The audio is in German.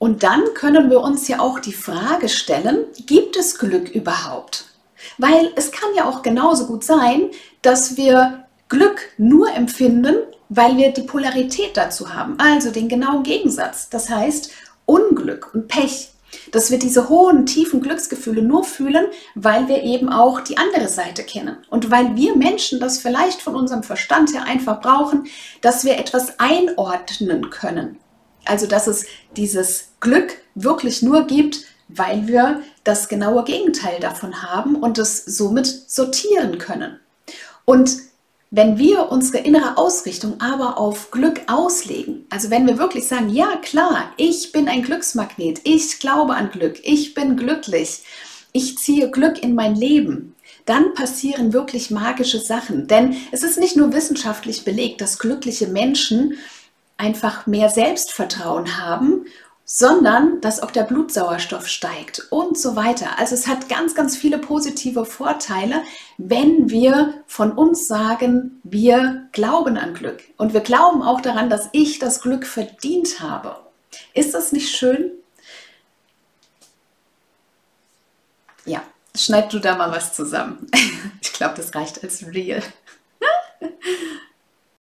Und dann können wir uns ja auch die Frage stellen, gibt es Glück überhaupt? Weil es kann ja auch genauso gut sein, dass wir Glück nur empfinden, weil wir die Polarität dazu haben, also den genauen Gegensatz. Das heißt Unglück und Pech. Dass wir diese hohen, tiefen Glücksgefühle nur fühlen, weil wir eben auch die andere Seite kennen. Und weil wir Menschen das vielleicht von unserem Verstand her einfach brauchen, dass wir etwas einordnen können. Also dass es dieses Glück wirklich nur gibt, weil wir das genaue Gegenteil davon haben und es somit sortieren können. Und wenn wir unsere innere Ausrichtung aber auf Glück auslegen, also wenn wir wirklich sagen, ja klar, ich bin ein Glücksmagnet, ich glaube an Glück, ich bin glücklich, ich ziehe Glück in mein Leben, dann passieren wirklich magische Sachen. Denn es ist nicht nur wissenschaftlich belegt, dass glückliche Menschen einfach mehr Selbstvertrauen haben, sondern dass auch der Blutsauerstoff steigt und so weiter. Also es hat ganz, ganz viele positive Vorteile, wenn wir von uns sagen, wir glauben an Glück. Und wir glauben auch daran, dass ich das Glück verdient habe. Ist das nicht schön? Ja, schneid du da mal was zusammen. Ich glaube, das reicht als Real.